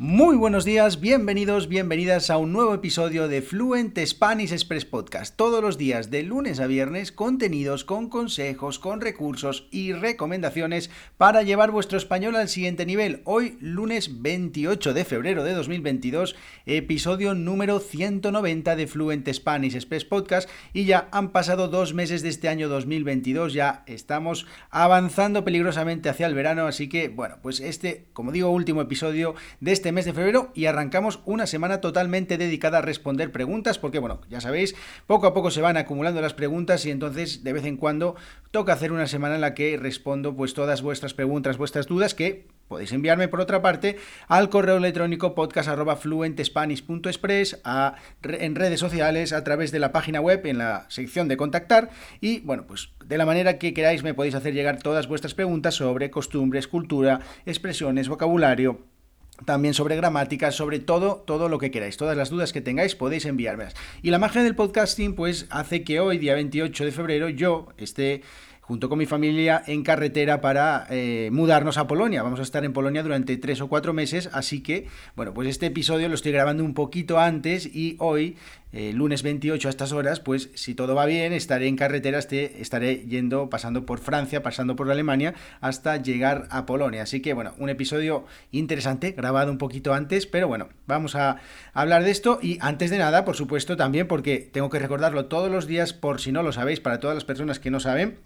Muy buenos días, bienvenidos, bienvenidas a un nuevo episodio de Fluent Spanish Express Podcast. Todos los días, de lunes a viernes, contenidos con consejos, con recursos y recomendaciones para llevar vuestro español al siguiente nivel. Hoy, lunes 28 de febrero de 2022, episodio número 190 de Fluent Spanish Express Podcast. Y ya han pasado dos meses de este año 2022, ya estamos avanzando peligrosamente hacia el verano. Así que, bueno, pues este, como digo, último episodio de este este mes de febrero y arrancamos una semana totalmente dedicada a responder preguntas porque, bueno, ya sabéis, poco a poco se van acumulando las preguntas y entonces de vez en cuando toca hacer una semana en la que respondo pues todas vuestras preguntas, vuestras dudas que podéis enviarme por otra parte al correo electrónico podcast.fluentespanish.express en redes sociales a través de la página web en la sección de contactar y bueno pues de la manera que queráis me podéis hacer llegar todas vuestras preguntas sobre costumbres, cultura, expresiones, vocabulario también sobre gramática, sobre todo, todo lo que queráis. Todas las dudas que tengáis podéis enviármelas. Y la magia del podcasting, pues, hace que hoy, día 28 de febrero, yo esté junto con mi familia en carretera para eh, mudarnos a Polonia. Vamos a estar en Polonia durante tres o cuatro meses, así que, bueno, pues este episodio lo estoy grabando un poquito antes y hoy, eh, lunes 28 a estas horas, pues si todo va bien, estaré en carretera, este, estaré yendo, pasando por Francia, pasando por Alemania, hasta llegar a Polonia. Así que, bueno, un episodio interesante, grabado un poquito antes, pero bueno, vamos a hablar de esto y antes de nada, por supuesto, también porque tengo que recordarlo todos los días, por si no lo sabéis, para todas las personas que no saben,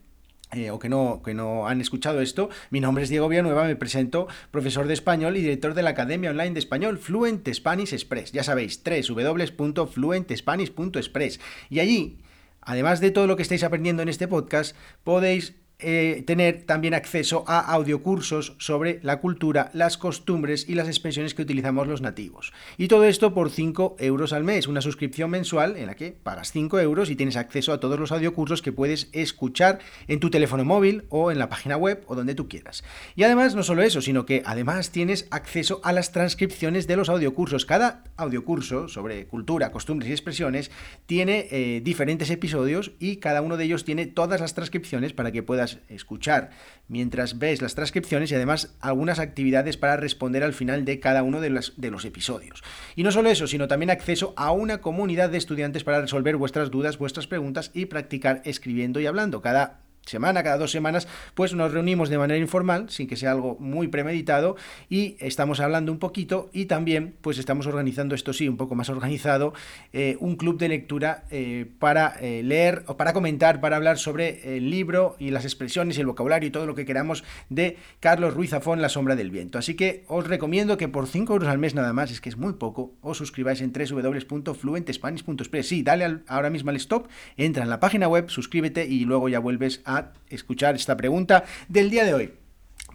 eh, o que no, que no han escuchado esto, mi nombre es Diego Villanueva, me presento profesor de español y director de la Academia Online de Español Fluent Spanish Express. Ya sabéis, www.fluentespanish.express. Y allí, además de todo lo que estáis aprendiendo en este podcast, podéis eh, tener también acceso a audiocursos sobre la cultura, las costumbres y las expresiones que utilizamos los nativos. Y todo esto por 5 euros al mes, una suscripción mensual en la que pagas 5 euros y tienes acceso a todos los audiocursos que puedes escuchar en tu teléfono móvil o en la página web o donde tú quieras. Y además, no solo eso, sino que además tienes acceso a las transcripciones de los audiocursos. Cada audiocurso sobre cultura, costumbres y expresiones tiene eh, diferentes episodios y cada uno de ellos tiene todas las transcripciones para que puedas escuchar mientras ves las transcripciones y además algunas actividades para responder al final de cada uno de, los episodios. Y no solo eso, sino también acceso a una comunidad de estudiantes para resolver vuestras dudas, vuestras preguntas y practicar escribiendo y hablando. Cada semana, cada dos semanas, pues nos reunimos de manera informal, sin que sea algo muy premeditado, y estamos hablando un poquito y también pues estamos organizando, esto sí, un poco más organizado, eh, un club de lectura eh, para eh, leer o para comentar, para hablar sobre el libro y las expresiones y el vocabulario y todo lo que queramos de Carlos Ruiz Zafón, La sombra del viento. Así que os recomiendo que por 5 euros al mes nada más, es que es muy poco, os suscribáis en www.fluentespanish.es. Sí, dale ahora mismo al stop, entra en la página web, suscríbete y luego ya vuelves a escuchar esta pregunta del día de hoy.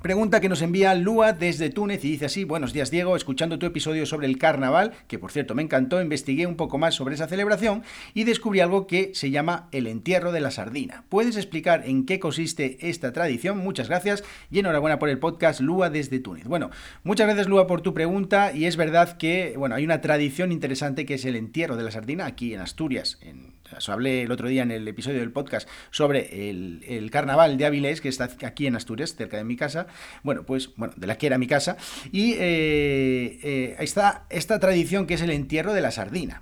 Pregunta que nos envía Lua desde Túnez y dice así, buenos días Diego, escuchando tu episodio sobre el carnaval, que por cierto me encantó, investigué un poco más sobre esa celebración y descubrí algo que se llama el entierro de la sardina. ¿Puedes explicar en qué consiste esta tradición? Muchas gracias y enhorabuena por el podcast Lua desde Túnez. Bueno, muchas gracias Lua por tu pregunta y es verdad que, bueno, hay una tradición interesante que es el entierro de la sardina aquí en Asturias, hablé el otro día en el episodio del podcast sobre el, carnaval de Avilés, que está aquí en Asturias, cerca de mi casa. Bueno, pues, bueno, de la que era mi casa. Y eh, eh, está esta tradición que es el entierro de la sardina.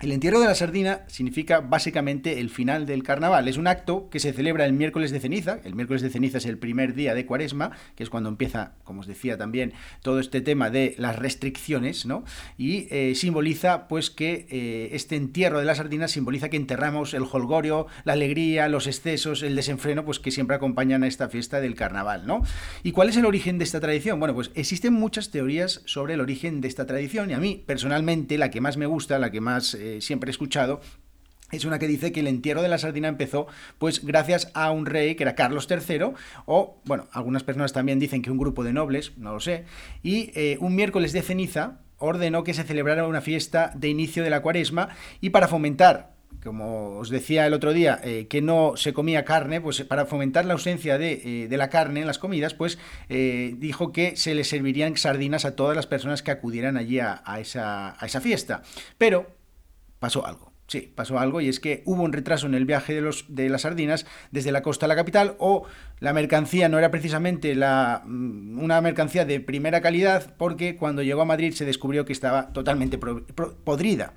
El entierro de la sardina significa básicamente el final del carnaval. Es un acto que se celebra el miércoles de ceniza. El miércoles de ceniza es el primer día de cuaresma, que es cuando empieza, como os decía también, todo este tema de las restricciones, ¿no? Y eh, simboliza, pues, que eh, este entierro de la sardina simboliza que enterramos el holgorio, la alegría, los excesos, el desenfreno, pues, que siempre acompañan a esta fiesta del carnaval, ¿no? ¿Y cuál es el origen de esta tradición? Bueno, pues existen muchas teorías sobre el origen de esta tradición y a mí, personalmente, la que más me gusta, la que más... Eh, siempre he escuchado, es una que dice que el entierro de la sardina empezó pues gracias a un rey que era Carlos III o bueno, algunas personas también dicen que un grupo de nobles, no lo sé, y eh, un miércoles de ceniza ordenó que se celebrara una fiesta de inicio de la cuaresma y para fomentar como os decía el otro día, eh, que no se comía carne, pues para fomentar la ausencia de, eh, la carne en las comidas, pues dijo que se le servirían sardinas a todas las personas que acudieran allí a, esa, a esa fiesta. Pero pasó algo. Sí, pasó algo y es que hubo un retraso en el viaje de, los, de las sardinas desde la costa a la capital o la mercancía no era precisamente la, mm, una mercancía de primera calidad porque cuando llegó a Madrid se descubrió que estaba totalmente podrida.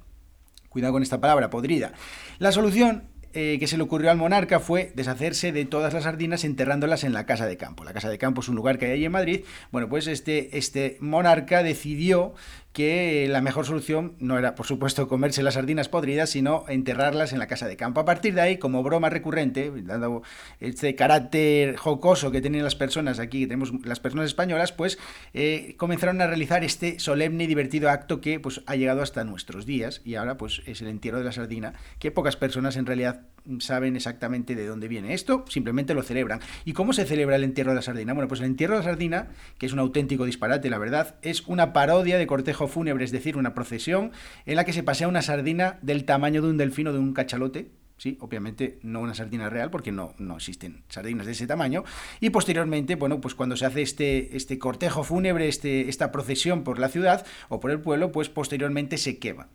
Cuidado con esta palabra, podrida. La solución eh, que se le ocurrió al monarca fue deshacerse de todas las sardinas enterrándolas en la casa de campo. La casa de campo es un lugar que hay ahí en Madrid. Bueno, pues este, este monarca decidió que la mejor solución no era, por supuesto, comerse las sardinas podridas, sino enterrarlas en la casa de campo. A partir de ahí, como broma recurrente, dando este carácter jocoso que tienen las personas aquí, que tenemos las personas españolas, pues eh, comenzaron a realizar este solemne y divertido acto que pues, ha llegado hasta nuestros días y ahora pues es el entierro de la sardina, que pocas personas en realidad saben exactamente de dónde viene esto, simplemente lo celebran. ¿Y cómo se celebra el entierro de la sardina? Bueno, pues el entierro de la sardina, que es un auténtico disparate, la verdad, es una parodia de cortejo fúnebre, es decir, una procesión en la que se pasea una sardina del tamaño de un delfino de un cachalote, Sí, obviamente no una sardina real porque no, no existen sardinas de ese tamaño. Y posteriormente, bueno, pues cuando se hace este, este cortejo fúnebre, este, esta procesión por la ciudad o por el pueblo, pues posteriormente se quema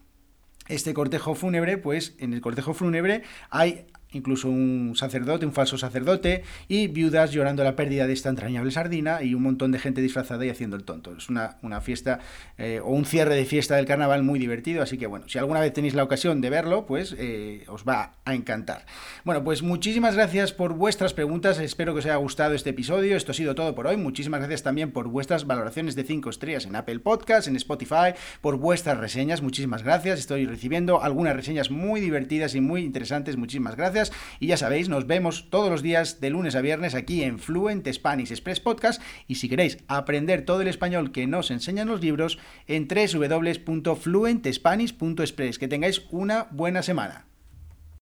este cortejo fúnebre, pues en el cortejo fúnebre hay incluso un sacerdote, un falso sacerdote, y viudas llorando la pérdida de esta entrañable sardina y un montón de gente disfrazada y haciendo el tonto. Es una, una fiesta eh, o un cierre de fiesta del carnaval muy divertido, así que bueno, si alguna vez tenéis la ocasión de verlo, pues eh, os va a encantar. Bueno, pues muchísimas gracias por vuestras preguntas, espero que os haya gustado este episodio, esto ha sido todo por hoy, muchísimas gracias también por vuestras valoraciones de 5 estrellas en Apple Podcast, en Spotify, por vuestras reseñas, muchísimas gracias, estoy recibiendo algunas reseñas muy divertidas y muy interesantes, muchísimas Y ya sabéis, nos vemos todos los días de lunes a viernes aquí en Fluent Spanish Express Podcast. Y si queréis aprender todo el español que nos enseñan los libros, en www.fluentespanish.express. Que tengáis una buena semana.